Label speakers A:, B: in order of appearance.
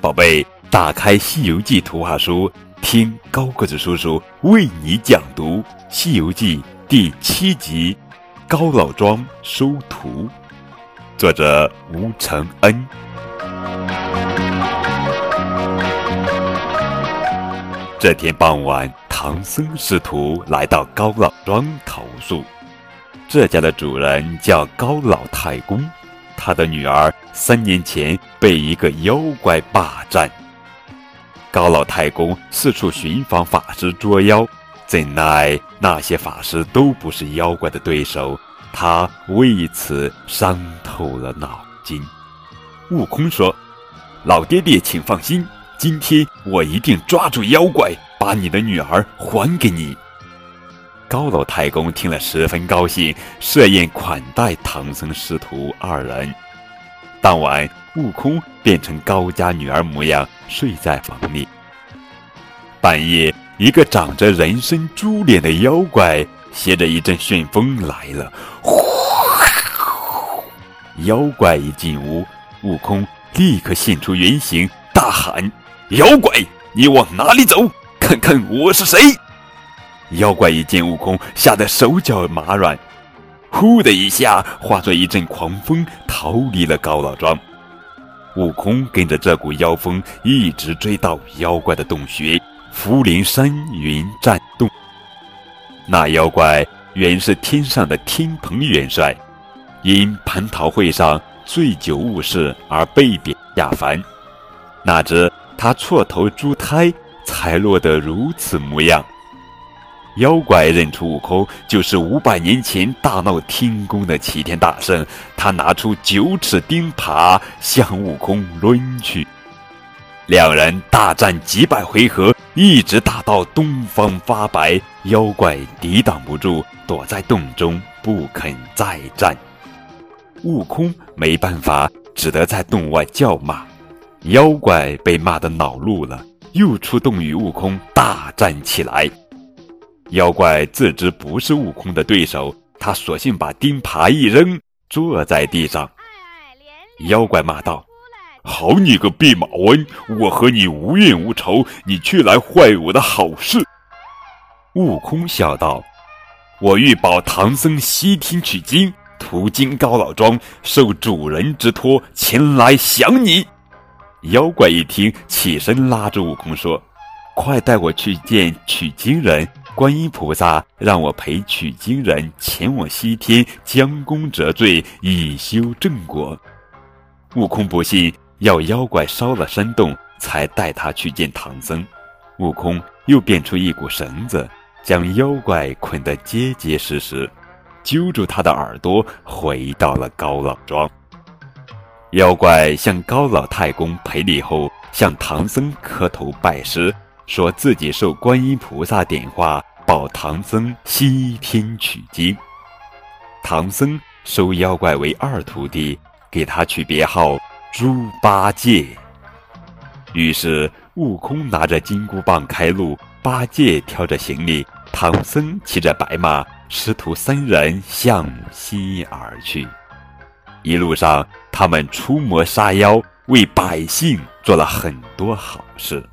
A: 宝贝，打开《西游记》图画书，听高个子叔叔为你讲读《西游记》第七集《高老庄收徒》，作者吴承恩。这天傍晚，唐僧师徒来到高老庄投宿。这家的主人叫高老太公。他的女儿三年前被一个妖怪霸占，高老太公四处寻访法师捉妖，怎奈那些法师都不是妖怪的对手，他为此伤透了脑筋。悟空说：“老爹爹，请放心，今天我一定抓住妖怪，把你的女儿还给你。”高老太公听了十分高兴，设宴款待唐僧师徒二人。当晚，悟空变成高家女儿模样，睡在房里。半夜，一个长着人身猪脸的妖怪携着一阵旋风来了。呼！妖怪一进屋，悟空立刻现出原形，大喊：“妖怪，你往哪里走？看看我是谁！”妖怪一见悟空，吓得手脚麻软，呼的一下化作一阵狂风，逃离了高老庄。悟空跟着这股妖风一直追到妖怪的洞穴——福陵山云栈洞。那妖怪原是天上的天蓬元帅，因蟠桃会上醉酒误事而被贬下凡。哪知他错投猪胎，才落得如此模样。妖怪认出悟空就是五百年前大闹天宫的齐天大圣，他拿出九齿钉耙向悟空抡去。两人大战几百回合，一直打到东方发白，妖怪抵挡不住，躲在洞中不肯再战。悟空没办法，只得在洞外叫骂。妖怪被骂得恼怒了，又出洞与悟空大战起来。妖怪自知不是悟空的对手，他索性把钉耙一扔，坐在地上。妖怪骂道：“好你个弼马温！我和你无怨无仇，你却来坏我的好事。”悟空笑道：“我欲保唐僧西天取经，途经高老庄，受主人之托前来降你。”妖怪一听，起身拉着悟空说：“快带我去见取经人。”观音菩萨让我陪取经人前往西天，将功折罪，以修正果。悟空不信，要妖怪烧了山洞，才带他去见唐僧。悟空又变出一股绳子，将妖怪捆得结结实实，揪住他的耳朵，回到了高老庄。妖怪向高老太公赔礼后，向唐僧磕头拜师。说自己受观音菩萨点化，保唐僧西天取经。唐僧收妖怪为二徒弟，给他取别号猪八戒。于是悟空拿着金箍棒开路，八戒挑着行李，唐僧骑着白马，师徒三人向西而去。一路上，他们出魔杀妖，为百姓做了很多好事。